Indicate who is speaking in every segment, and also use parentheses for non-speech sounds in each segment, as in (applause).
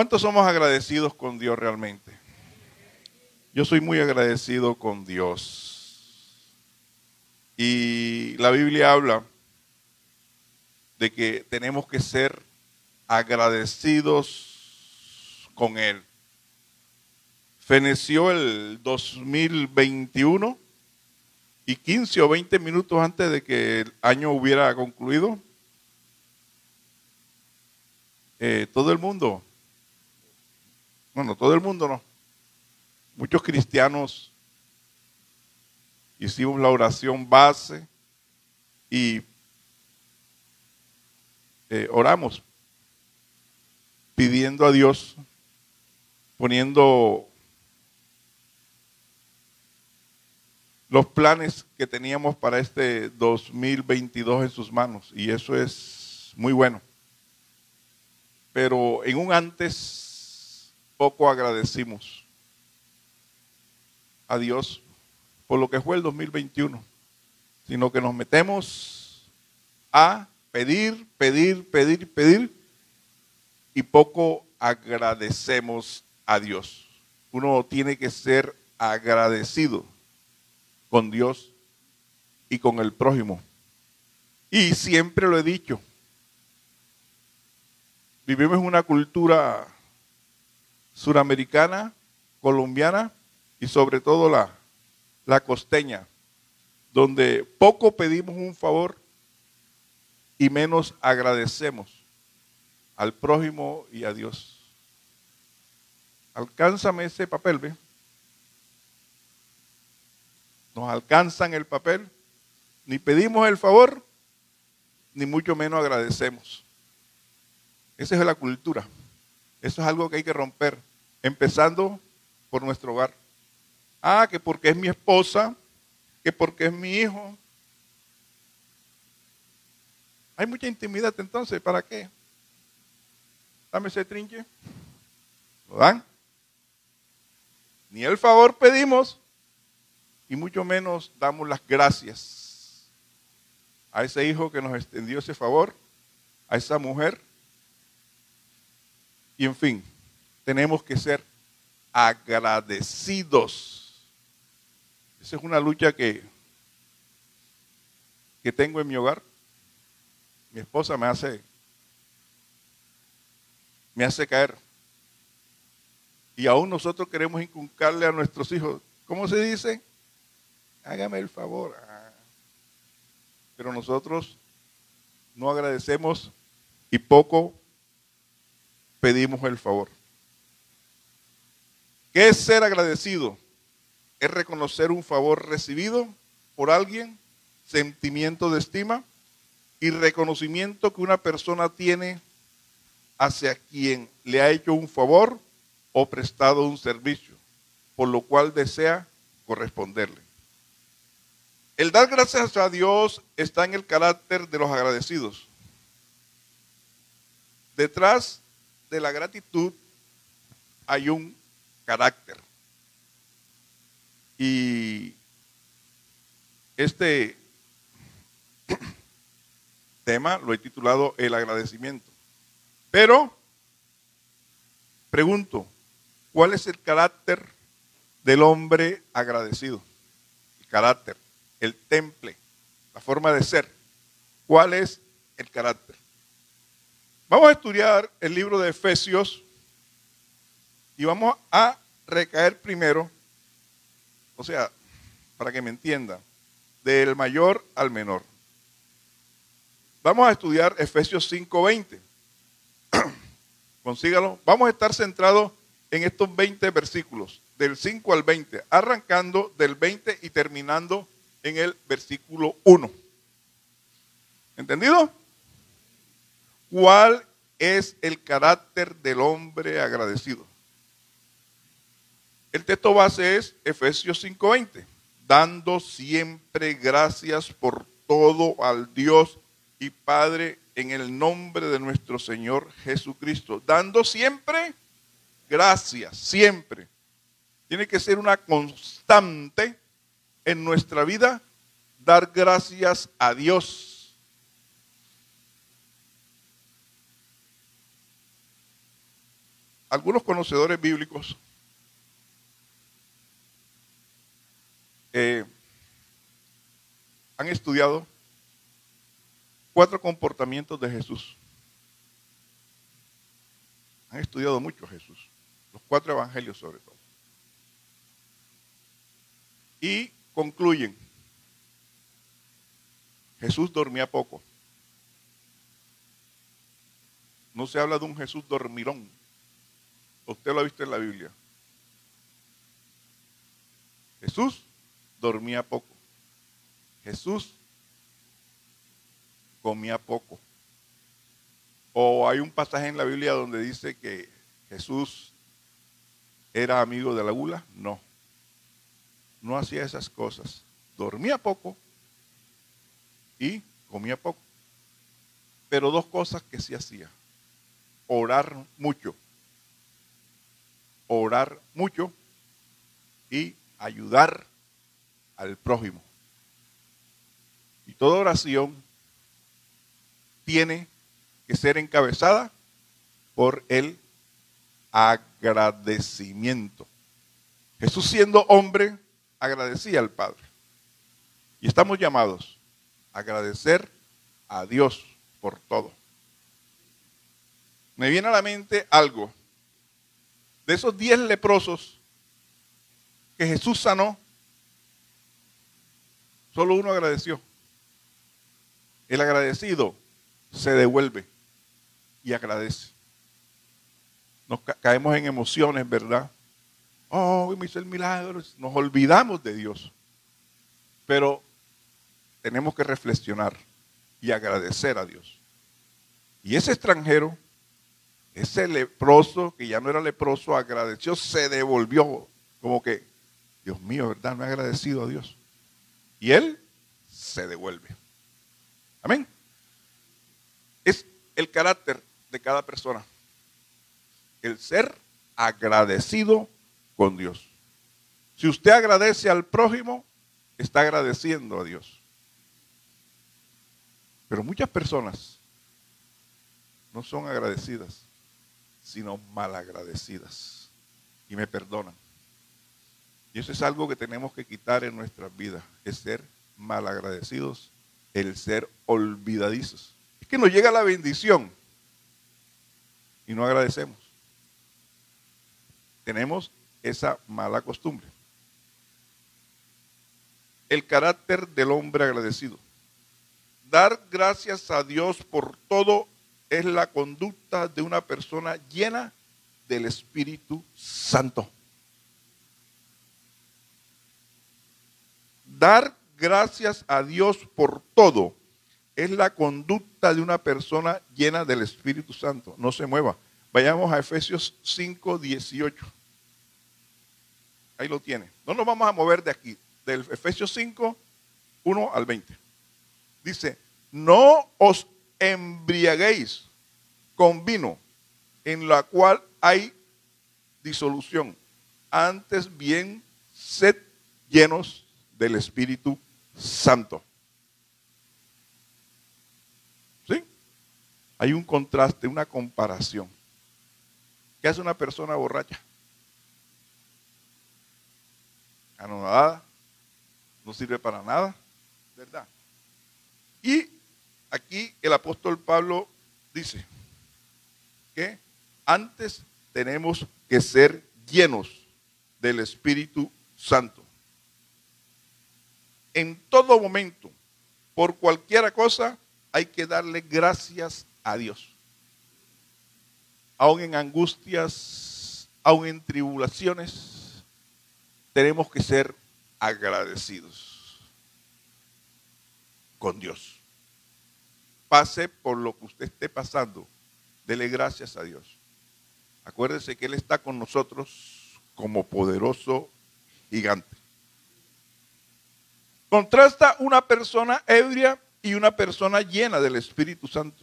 Speaker 1: ¿Cuántos somos agradecidos con Dios realmente? Yo soy muy agradecido con Dios. Y la Biblia habla de que tenemos que ser agradecidos con Él. Feneció el 2021 y 15 o 20 minutos antes de que el año hubiera concluido, eh, todo el mundo, bueno, todo el mundo no, muchos cristianos hicimos la oración base y eh, oramos pidiendo a Dios, poniendo los planes que teníamos para este 2022 en sus manos y eso es muy bueno. Pero en un antes poco agradecimos a Dios por lo que fue el 2021, sino que nos metemos a pedir, pedir, pedir, pedir y poco agradecemos a Dios. Uno tiene que ser agradecido con Dios y con el prójimo. Y siempre lo he dicho, vivimos en una cultura suramericana, colombiana y sobre todo la, la costeña, donde poco pedimos un favor y menos agradecemos al prójimo y a Dios. Alcánzame ese papel, ¿ve? Nos alcanzan el papel, ni pedimos el favor, ni mucho menos agradecemos. Esa es la cultura. Eso es algo que hay que romper, empezando por nuestro hogar. Ah, que porque es mi esposa, que porque es mi hijo. Hay mucha intimidad entonces, ¿para qué? Dame ese trinche. ¿Lo dan? Ni el favor pedimos y mucho menos damos las gracias a ese hijo que nos extendió ese favor, a esa mujer. Y en fin, tenemos que ser agradecidos. Esa es una lucha que, que tengo en mi hogar. Mi esposa me hace me hace caer. Y aún nosotros queremos inculcarle a nuestros hijos, ¿cómo se dice? Hágame el favor. Ah. Pero nosotros no agradecemos y poco pedimos el favor. ¿Qué es ser agradecido? Es reconocer un favor recibido por alguien, sentimiento de estima y reconocimiento que una persona tiene hacia quien le ha hecho un favor o prestado un servicio, por lo cual desea corresponderle. El dar gracias a Dios está en el carácter de los agradecidos. Detrás de la gratitud hay un carácter. Y este (clears throat) tema lo he titulado El agradecimiento. Pero, pregunto, ¿cuál es el carácter del hombre agradecido? El carácter, el temple, la forma de ser. ¿Cuál es el carácter? Vamos a estudiar el libro de Efesios y vamos a recaer primero, o sea, para que me entienda, del mayor al menor. Vamos a estudiar Efesios 5:20 (clears throat) consígalo. Vamos a estar centrados en estos 20 versículos, del 5 al 20, arrancando del 20 y terminando en el versículo 1. ¿Entendido? ¿Cuál es el carácter del hombre agradecido? El texto base es Efesios 5:20, dando siempre gracias por todo al Dios y Padre en el nombre de nuestro Señor Jesucristo, dando siempre gracias, siempre. Tiene que ser una constante en nuestra vida dar gracias a Dios. algunos conocedores bíblicos eh, han estudiado cuatro comportamientos de Jesús. Han estudiado mucho Jesús, los cuatro evangelios sobre todo. Y concluyen, Jesús dormía poco. No se habla de un Jesús dormirón. Usted lo ha visto en la Biblia. Jesús dormía poco. Jesús comía poco. O hay un pasaje en la Biblia donde dice que Jesús era amigo de la gula. No. No hacía esas cosas. Dormía poco y comía poco. Pero dos cosas que sí hacía. Orar mucho. Orar mucho y ayudar al prójimo. Y toda oración tiene que ser encabezada por el agradecimiento. Jesús siendo hombre agradecía al Padre. Y estamos llamados a agradecer a Dios por todo. Me viene a la mente algo. De esos diez leprosos que Jesús sanó, solo uno agradeció. El agradecido se devuelve y agradece. Nos caemos en emociones, ¿verdad? Oh, me hizo el milagro. Nos olvidamos de Dios. Pero tenemos que reflexionar y agradecer a Dios. Y ese extranjero, ese leproso, que ya no era leproso, agradeció, se devolvió. Como que, Dios mío, ¿verdad? No he agradecido a Dios. Y él se devuelve. Amén. Es el carácter de cada persona. El ser agradecido con Dios. Si usted agradece al prójimo, está agradeciendo a Dios. Pero muchas personas no son agradecidas, sino malagradecidas. Y me perdonan. Y eso es algo que tenemos que quitar en nuestras vidas, es ser malagradecidos, el ser olvidadizos que nos llega la bendición y no agradecemos. Tenemos esa mala costumbre. El carácter del hombre agradecido. Dar gracias a Dios por todo es la conducta de una persona llena del Espíritu Santo. Dar gracias a Dios por todo es la conducta de una persona llena del Espíritu Santo. No se mueva. Vayamos a Efesios 5, 18. Ahí lo tiene. No nos vamos a mover de aquí. Del Efesios 5, 1 al 20. Dice, no os embriaguéis con vino en la cual hay disolución. Antes bien, sed llenos del Espíritu Santo. hay un contraste, una comparación. ¿Qué hace una persona borracha? Anonadada, no sirve para nada, ¿verdad? Y aquí el apóstol Pablo dice que antes tenemos que ser llenos del Espíritu Santo. En todo momento, por cualquier cosa, hay que darle gracias a Dios. Aún en angustias, aún en tribulaciones, tenemos que ser agradecidos con Dios. Pase por lo que usted esté pasando, dele gracias a Dios. Acuérdese que Él está con nosotros como poderoso gigante. Contrasta una persona ebria y una persona llena del Espíritu Santo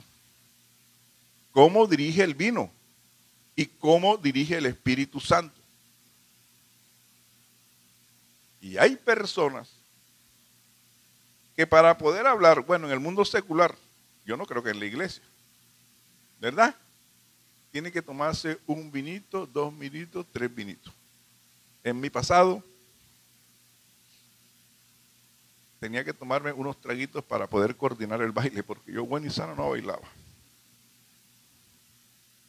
Speaker 1: cómo dirige el vino y cómo dirige el Espíritu Santo. Y hay personas que para poder hablar, bueno, en el mundo secular, yo no creo que en la iglesia, ¿verdad? tiene que tomarse un vinito, dos vinitos, tres vinitos. En mi pasado tenía que tomarme unos traguitos para poder coordinar el baile, porque yo bueno y sano no bailaba.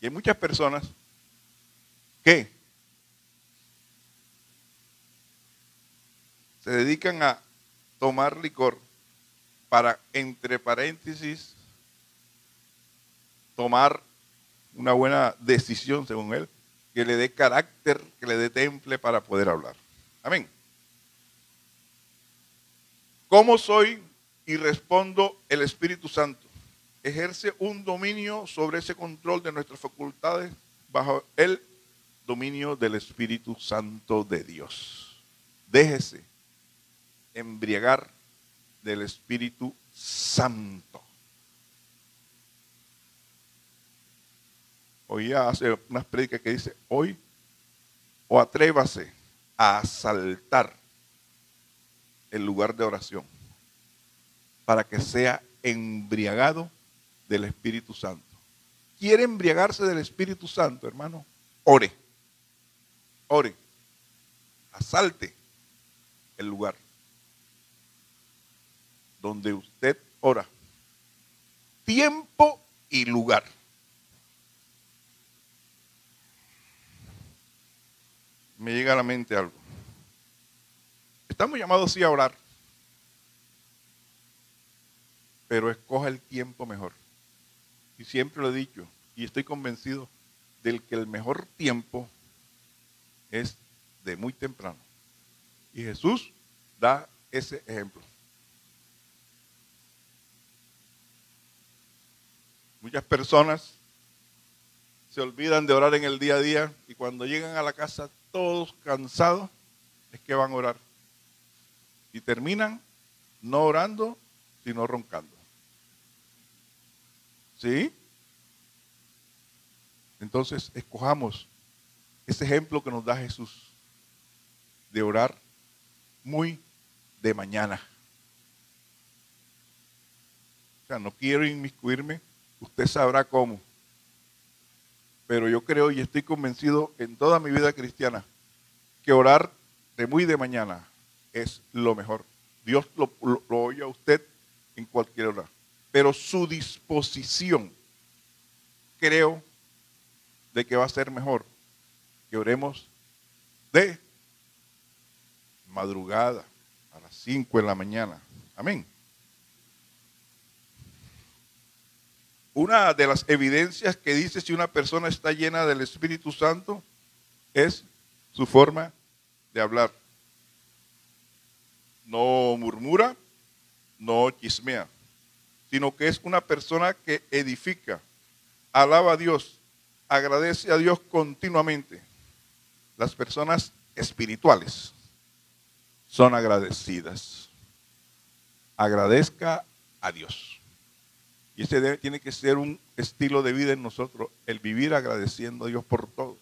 Speaker 1: Y hay muchas personas que se dedican a tomar licor para, entre paréntesis, tomar una buena decisión, según él, que le dé carácter, que le dé temple para poder hablar. Amén. ¿Cómo soy? Y respondo el Espíritu Santo. Ejerce un dominio sobre ese control de nuestras facultades bajo el dominio del Espíritu Santo de Dios. Déjese embriagar del Espíritu Santo. Oía hace unas prédicas que dice, hoy o atrévase a asaltar el lugar de oración para que sea embriagado del Espíritu Santo. ¿Quiere embriagarse del Espíritu Santo, hermano? Ore. Ore. Asalte el lugar donde usted ora. Tiempo y lugar. Me llega a la mente algo. Estamos llamados sí a orar, pero escoja el tiempo mejor. Y siempre lo he dicho, y estoy convencido del que el mejor tiempo es de muy temprano. Y Jesús da ese ejemplo. Muchas personas se olvidan de orar en el día a día y cuando llegan a la casa todos cansados es que van a orar. Y terminan no orando, sino roncando. ¿Sí? Entonces, escojamos ese ejemplo que nos da Jesús de orar muy de mañana. O sea, no quiero inmiscuirme Usted sabrá cómo. Pero yo creo y estoy convencido en toda mi vida cristiana que orar de muy de mañana es lo mejor. Dios lo, oye a usted en cualquier hora. Pero su disposición, creo, de que va a ser mejor que oremos de madrugada a las 5 de la mañana. Amén. Una de las evidencias que dice si una persona está llena del Espíritu Santo es su forma de hablar. No murmura, no chismea, sino que es una persona que edifica, alaba a Dios, agradece a Dios continuamente. Las personas espirituales son agradecidas. Agradezca a Dios. Y ese tiene que ser un estilo de vida en nosotros, el vivir agradeciendo a Dios por todo.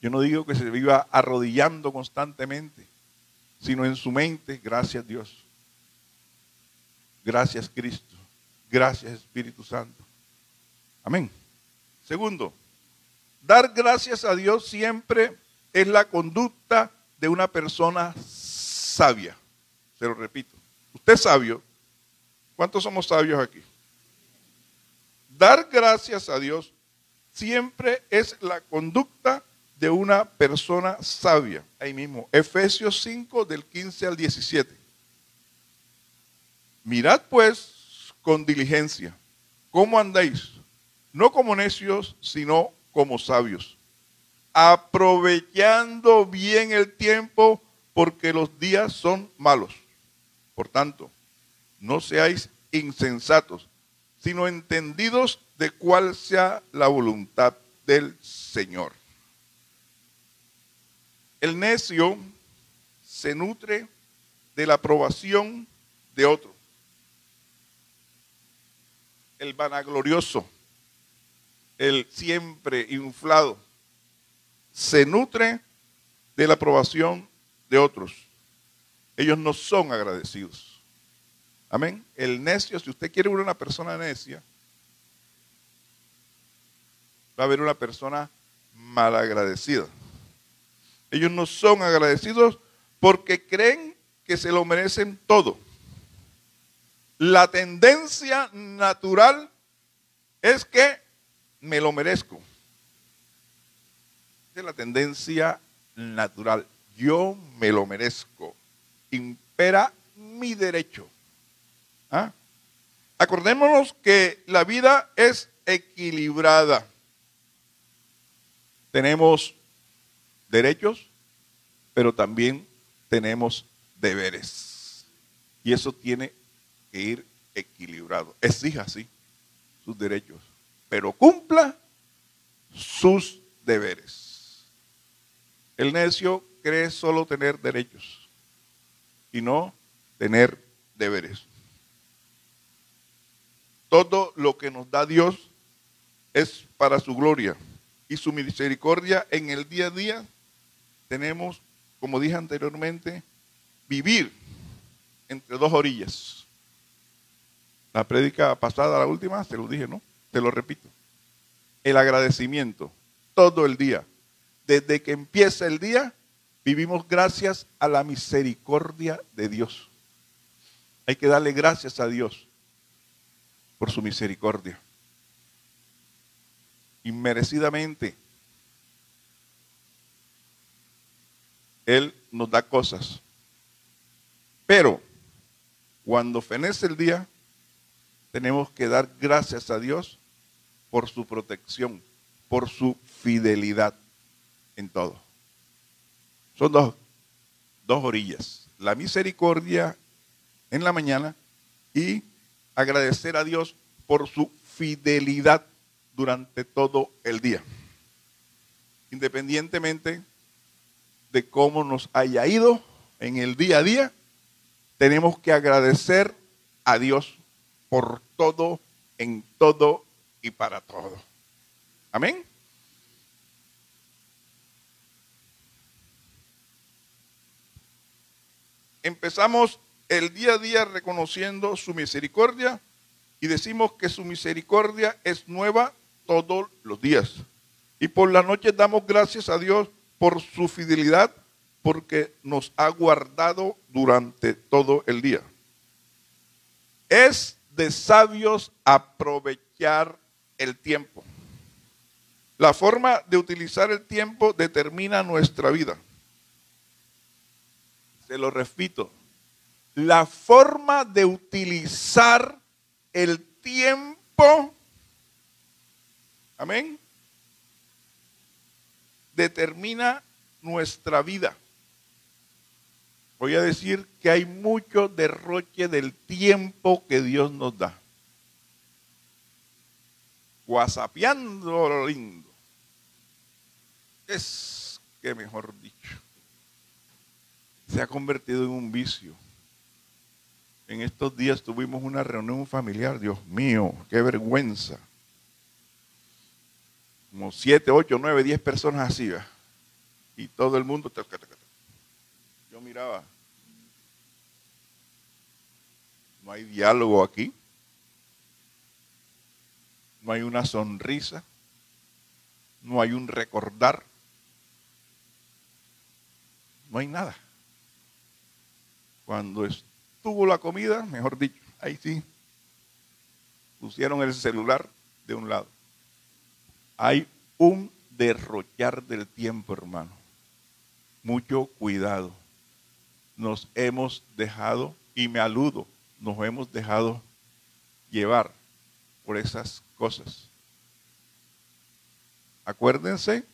Speaker 1: Yo no digo que se viva arrodillando constantemente, sino en su mente, gracias Dios. Gracias Cristo. Gracias Espíritu Santo. Amén. Segundo, dar gracias a Dios siempre es la conducta de una persona sabia. Se lo repito. Usted es sabio. ¿Cuántos somos sabios aquí? Dar gracias a Dios siempre es la conducta de una persona sabia. Ahí mismo, Efesios 5 del 15 al 17. Mirad pues con diligencia cómo andáis, no como necios, sino como sabios, aprovechando bien el tiempo porque los días son malos. Por tanto, no seáis insensatos, sino entendidos de cuál sea la voluntad del Señor. El necio se nutre de la aprobación de otro. El vanaglorioso, el siempre inflado, se nutre de la aprobación de otros. Ellos no son agradecidos. Amén. El necio, si usted quiere una persona necia, va a haber una persona malagradecida. Ellos no son agradecidos porque creen que se lo merecen todo. La tendencia natural es que me lo merezco. Es la tendencia natural. Yo me lo merezco. Impera mi derecho. ¿Ah? Acordémonos que la vida es equilibrada. Tenemos derechos, pero también tenemos deberes. Y eso tiene que ir equilibrado. Exija, sí, sus derechos, pero cumpla sus deberes. El necio cree solo tener derechos y no tener deberes. Todo lo que nos da Dios es para su gloria y su misericordia en el día a día. Tenemos, como dije anteriormente, vivir entre dos orillas. La prédica pasada, la última, se lo dije, ¿no? Te lo repito. El agradecimiento todo el día. Desde que empieza el día, vivimos gracias a la misericordia de Dios. Hay que darle gracias a Dios por su misericordia. Inmerecidamente, Él nos da cosas. Pero cuando fenece el día, tenemos que dar gracias a Dios por su protección, por su fidelidad en todo. Son dos, dos orillas. La misericordia en la mañana y agradecer a Dios por su fidelidad durante todo el día. Independientemente de cómo nos haya ido en el día a día, tenemos que agradecer a Dios por todo, en todo y para todo. Amén. Empezamos el día a día reconociendo su misericordia y decimos que su misericordia es nueva todos los días. Y por la noche damos gracias a Dios por su fidelidad, porque nos ha guardado durante todo el día. Es de sabios aprovechar el tiempo. La forma de utilizar el tiempo determina nuestra vida. Se lo repito, la forma de utilizar el tiempo, amén, determina nuestra vida. Voy a decir que hay mucho derroche del tiempo que Dios nos da. Guasapeando lo lindo. Es que mejor dicho, se ha convertido en un vicio. En estos días tuvimos una reunión familiar, Dios mío, qué vergüenza. Como siete, ocho, nueve, diez personas así, y todo el mundo. Yo miraba, no hay diálogo aquí, no hay una sonrisa, no hay un recordar, no hay nada. Cuando es tuvo la comida, mejor dicho, ahí sí, pusieron el celular de un lado. Hay un derrochar del tiempo, hermano. Mucho cuidado. Nos hemos dejado, y me aludo, nos hemos dejado llevar por esas cosas. Acuérdense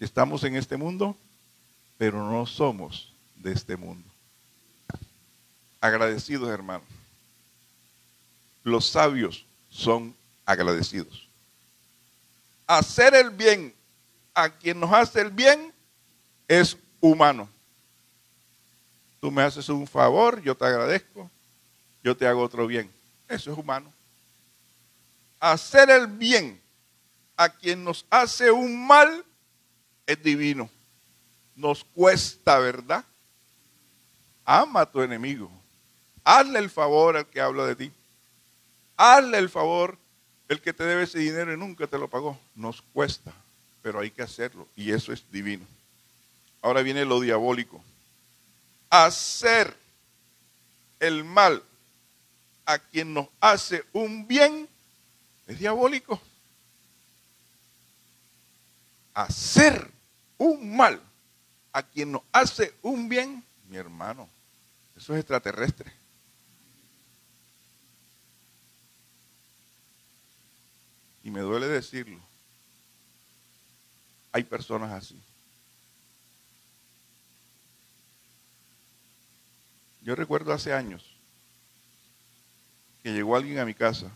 Speaker 1: estamos en este mundo, pero no somos de este mundo agradecidos, hermano. Los sabios son agradecidos. Hacer el bien a quien nos hace el bien es humano. Tú me haces un favor, yo te agradezco, yo te hago otro bien. Eso es humano. Hacer el bien a quien nos hace un mal es divino. Nos cuesta, ¿verdad? Ama a tu enemigo. Hazle el favor al que habla de ti. Hazle el favor El que te debe ese dinero y nunca te lo pagó, nos cuesta, pero hay que hacerlo y eso es divino. Ahora viene lo diabólico. Hacer el mal a quien nos hace un bien es diabólico. Hacer un mal a quien nos hace un bien, mi hermano, eso es extraterrestre. Y me duele decirlo. Hay personas así. Yo recuerdo hace años que llegó alguien a mi casa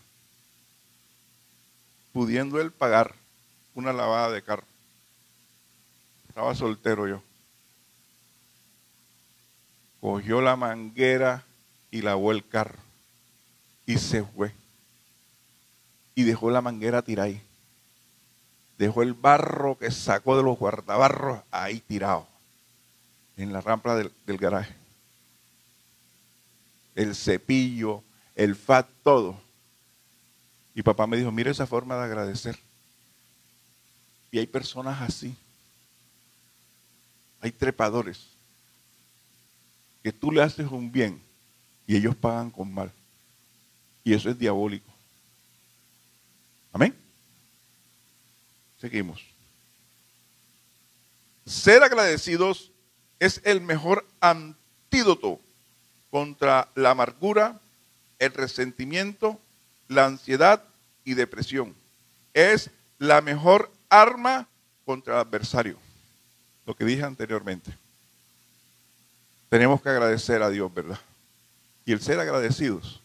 Speaker 1: pudiendo él pagar una lavada de carro. Estaba soltero yo. Cogió la manguera y lavó el carro. Y se fue. Y dejó la manguera tirada ahí. Dejó el barro que sacó de los guardabarros ahí tirado. En la rampa del, del garaje el cepillo, el fat, todo. Y papá me dijo, mire esa forma de agradecer. Y hay personas así. Hay trepadores. Que tú le haces un bien y ellos pagan con mal. Y eso es diabólico. Amén. Seguimos. Ser agradecidos es el mejor antídoto contra la amargura, el resentimiento, la ansiedad y depresión. Es la mejor arma contra el adversario. Lo que dije anteriormente. Tenemos que agradecer a Dios, ¿verdad? Y el ser agradecidos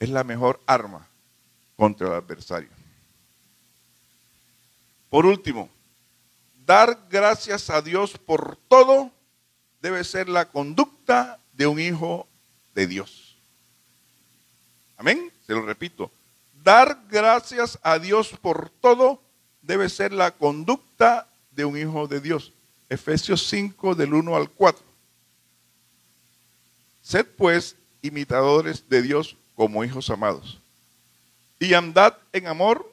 Speaker 1: es la mejor arma contra el adversario. Por último, dar gracias a Dios por todo debe ser la conducta de un hijo de Dios. Amén. Se lo repito. Dar gracias a Dios por todo debe ser la conducta de un hijo de Dios. Efesios 5 del 1 al 4. Sed pues imitadores de Dios como hijos amados. Y andad en amor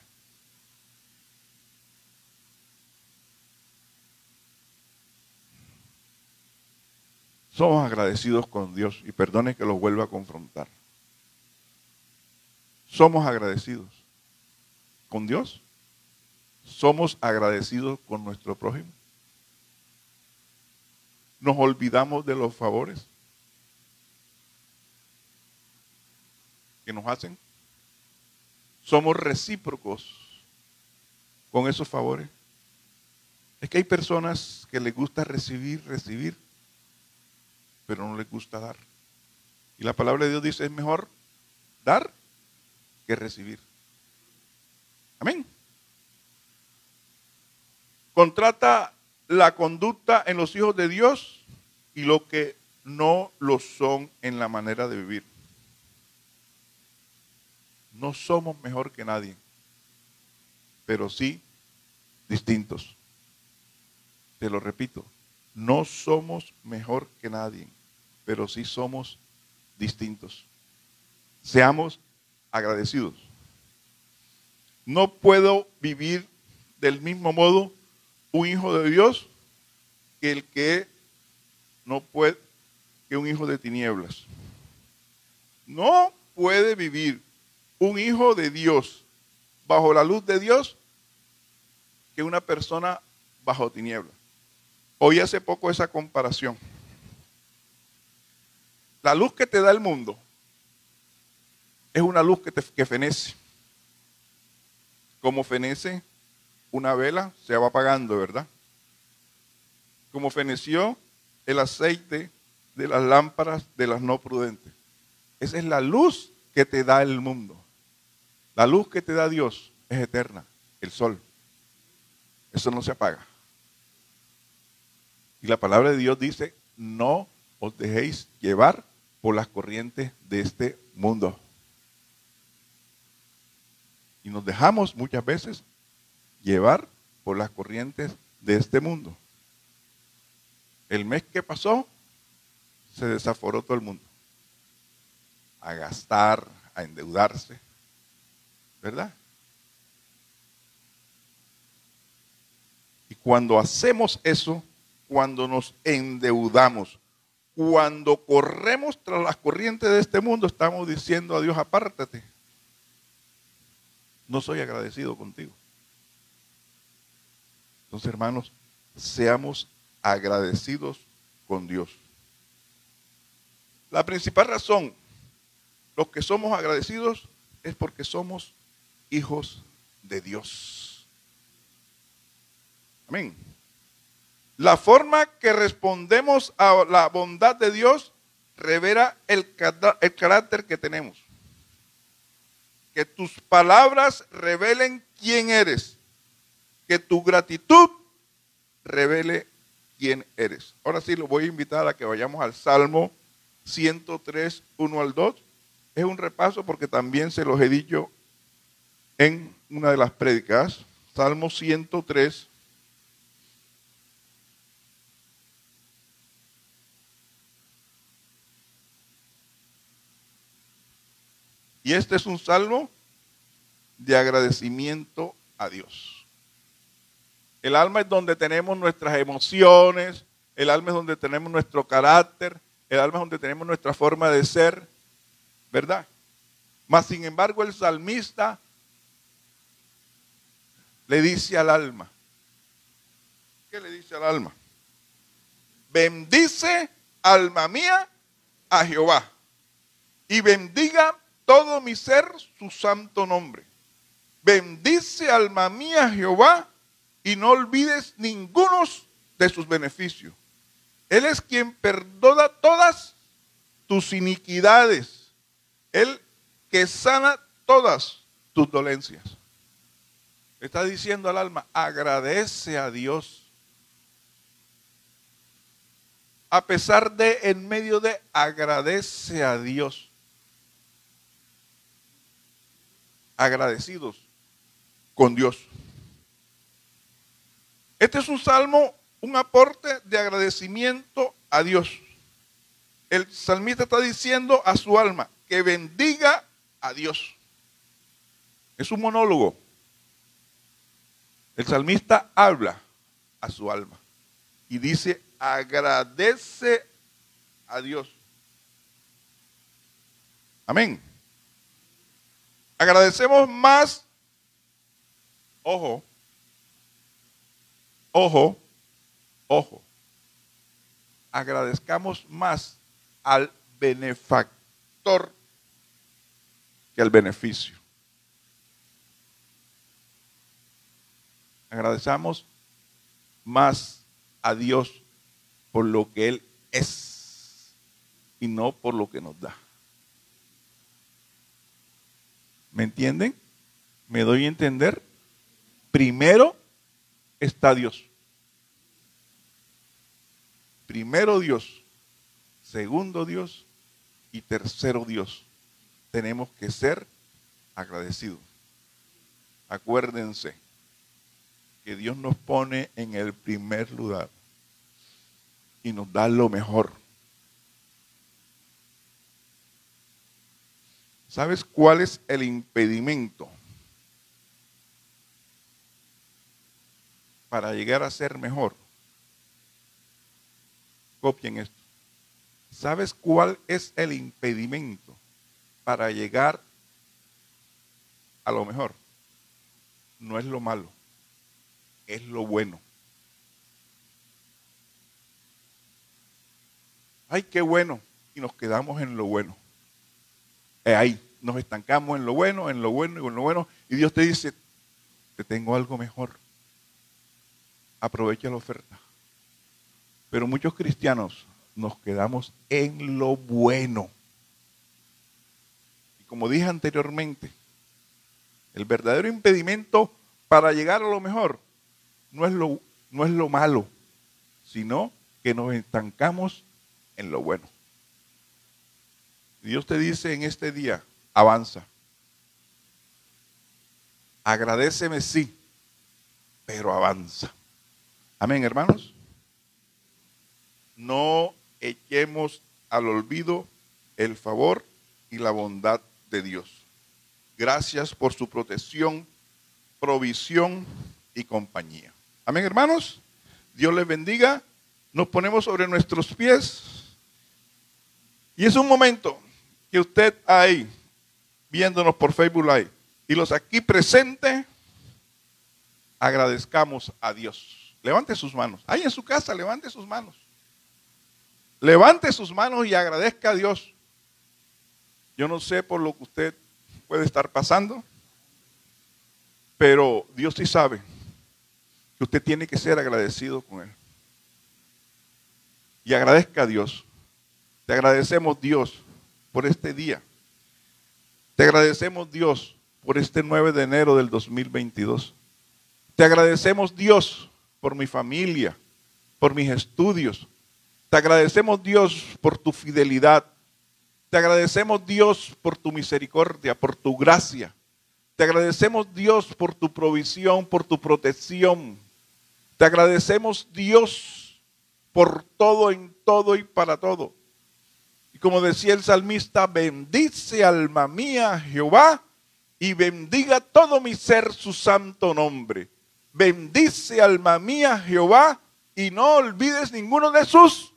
Speaker 1: Somos agradecidos con Dios y perdone que los vuelva a confrontar. Somos agradecidos con Dios. Somos agradecidos con nuestro prójimo. Nos olvidamos de los favores que nos hacen. Somos recíprocos con esos favores. Es que hay personas que les gusta recibir, recibir pero no les gusta dar. Y la palabra de Dios dice, es mejor dar que recibir. Amén. Contrata la conducta en los hijos de Dios y lo que no lo son en la manera de vivir. No somos mejor que nadie, pero sí distintos. Te lo repito, no somos mejor que nadie, pero sí somos distintos. Seamos agradecidos. No puedo vivir del mismo modo un hijo de Dios que el que no puede, que un hijo de tinieblas. No puede vivir un hijo de Dios bajo la luz de Dios que una persona bajo tinieblas. Oí hace poco esa comparación. La luz que te da el mundo es una luz que, te, que fenece. Como fenece una vela, se va apagando, ¿verdad? Como feneció el aceite de las lámparas de las no prudentes. Esa es la luz que te da el mundo. La luz que te da Dios es eterna, el sol. Eso no se apaga. Y la palabra de Dios dice, no os dejéis llevar por las corrientes de este mundo. Y nos dejamos muchas veces llevar por las corrientes de este mundo. El mes que pasó, se desaforó todo el mundo. A gastar, a endeudarse. ¿Verdad? Y cuando hacemos eso, cuando nos endeudamos, cuando corremos tras las corrientes de este mundo, estamos diciendo a Dios, apártate. No soy agradecido contigo. Entonces, hermanos, seamos agradecidos con Dios. La principal razón, los que somos agradecidos, es porque somos hijos de Dios. Amén. La forma que respondemos a la bondad de Dios revela el, carácter que tenemos. Que tus palabras revelen quién eres. Que tu gratitud revele quién eres. Ahora sí, lo voy a invitar a que vayamos al Salmo 103, 1 al 2. Es un repaso porque también se los he dicho en una de las prédicas. Salmo 103. Y este es un salmo de agradecimiento a Dios. El alma es donde tenemos nuestras emociones, el alma es donde tenemos nuestro carácter, el alma es donde tenemos nuestra forma de ser, ¿verdad? Mas sin embargo el salmista le dice al alma, ¿qué le dice al alma? Bendice, alma mía, a Jehová, y bendiga todo mi ser su santo nombre. Bendice, alma mía, Jehová, y no olvides ninguno de sus beneficios. Él es quien perdona todas tus iniquidades. Él que sana todas tus dolencias. Está diciendo al alma, agradece a Dios. A pesar de, en medio de, agradece a Dios. Agradecidos con Dios. Este es un salmo un aporte de agradecimiento a Dios. El salmista está diciendo a su alma que bendiga a Dios. Es un monólogo. El salmista habla a su alma y dice, agradece a Dios. Amén. Agradecemos más, ojo, ojo, Ojo, agradezcamos más al benefactor que al beneficio. Agradezcamos más a Dios por lo que Él es y no por lo que nos da. ¿Me entienden? ¿Me doy a entender? Primero está Dios. Primero Dios, segundo Dios y tercero Dios. Tenemos que ser agradecidos. Acuérdense que Dios nos pone en el primer lugar y nos da lo mejor. ¿Sabes cuál es el impedimento para llegar a ser mejor? Copien esto. ¿Sabes cuál es el impedimento para llegar a lo mejor? No es lo malo, es lo bueno. Ay, qué bueno. Y nos quedamos en lo bueno. Eh, ahí, nos estancamos en lo bueno, en lo bueno y en lo bueno. Y Dios te dice, te tengo algo mejor. Aprovecha la oferta. Pero muchos cristianos nos quedamos en lo bueno. Y como dije anteriormente, el verdadero impedimento para llegar a lo mejor no es lo, no es lo malo, sino que nos estancamos en lo bueno. Dios te dice en este día, avanza. Agradeceme, sí, pero avanza. Amén, hermanos. No echemos al olvido el favor y la bondad de Dios. Gracias por su protección, provisión y compañía. Amén, hermanos. Dios les bendiga. Nos ponemos sobre nuestros pies. Y es un momento que usted ahí, viéndonos por Facebook Live, y los aquí presentes, agradezcamos a Dios. Levante sus manos. Ahí en su casa, levante sus manos. Levante sus manos y agradezca a Dios. Yo no sé por lo que usted puede estar pasando, pero Dios sí sabe que usted tiene que ser agradecido con Él. Y agradezca a Dios. Te agradecemos Dios por este día. Te agradecemos Dios por este 9 de enero del 2022. Te agradecemos Dios por mi familia, por mis estudios. Te agradecemos Dios por tu fidelidad. Te agradecemos Dios por tu misericordia, por tu gracia. Te agradecemos Dios por tu provisión, por tu protección. Te agradecemos Dios por todo, en todo y para todo. Como decía el salmista, bendice alma mía Jehová y bendiga todo mi ser su santo nombre. Bendice alma mía Jehová y no olvides ninguno de sus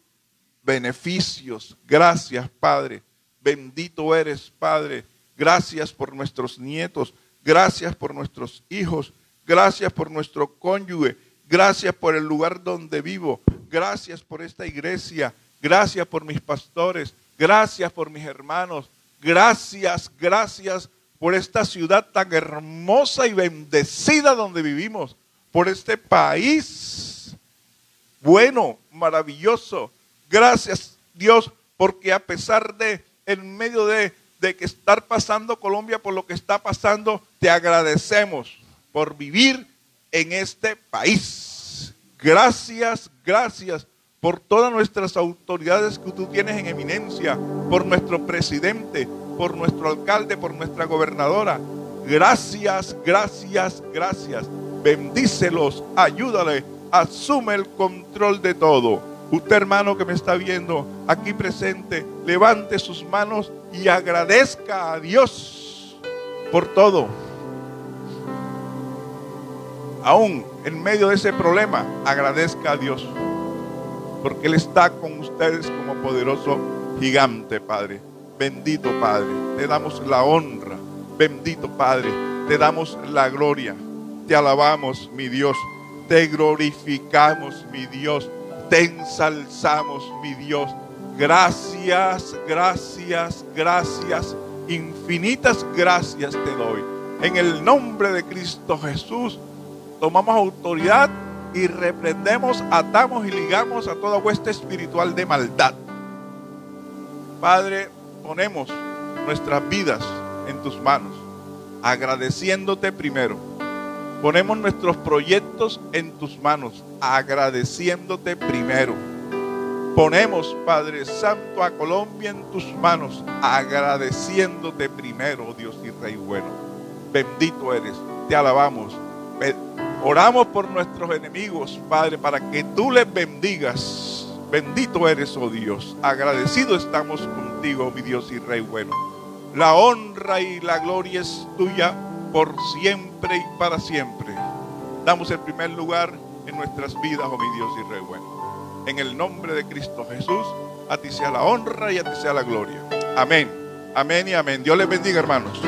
Speaker 1: beneficios. Gracias Padre. Bendito eres Padre. Gracias por nuestros nietos. Gracias por nuestros hijos. Gracias por nuestro cónyuge. Gracias por el lugar donde vivo. Gracias por esta iglesia. Gracias por mis pastores. Gracias por mis hermanos. Gracias, gracias por esta ciudad tan hermosa y bendecida donde vivimos. Por este país bueno, maravilloso. Gracias Dios, porque a pesar de, en medio de, de que estar pasando Colombia por lo que está pasando, te agradecemos por vivir en este país. Gracias, gracias por todas nuestras autoridades que tú tienes en eminencia, por nuestro presidente, por nuestro alcalde, por nuestra gobernadora. Gracias, gracias, gracias. Bendícelos, ayúdale, asume el control de todo. Usted hermano que me está viendo aquí presente, levante sus manos y agradezca a Dios por todo. Aún en medio de ese problema, agradezca a Dios porque Él está con ustedes como poderoso gigante, Padre. Bendito Padre, te damos la honra. Bendito Padre, te damos la gloria. Te alabamos, mi Dios. Te glorificamos, mi Dios. Te ensalzamos, mi Dios. Gracias, gracias, gracias. Infinitas gracias te doy. En el nombre de Cristo Jesús, tomamos autoridad y reprendemos, atamos y ligamos a toda hueste espiritual de maldad. Padre, ponemos nuestras vidas en tus manos, agradeciéndote primero. Ponemos nuestros proyectos en tus manos, agradeciéndote primero. Ponemos, Padre Santo, a Colombia en tus manos, agradeciéndote primero, Dios y Rey bueno. Bendito eres, te alabamos Oramos por nuestros enemigos, Padre, para que tú les bendigas. Bendito eres, oh Dios. Agradecido estamos contigo, mi Dios y Rey bueno. La honra y la gloria es tuya por siempre y para siempre. Damos el primer lugar en nuestras vidas, oh mi Dios y Rey bueno. En el nombre de Cristo Jesús, a ti sea la honra y a ti sea la gloria. Amén. Amén y amén. Dios les bendiga, hermanos.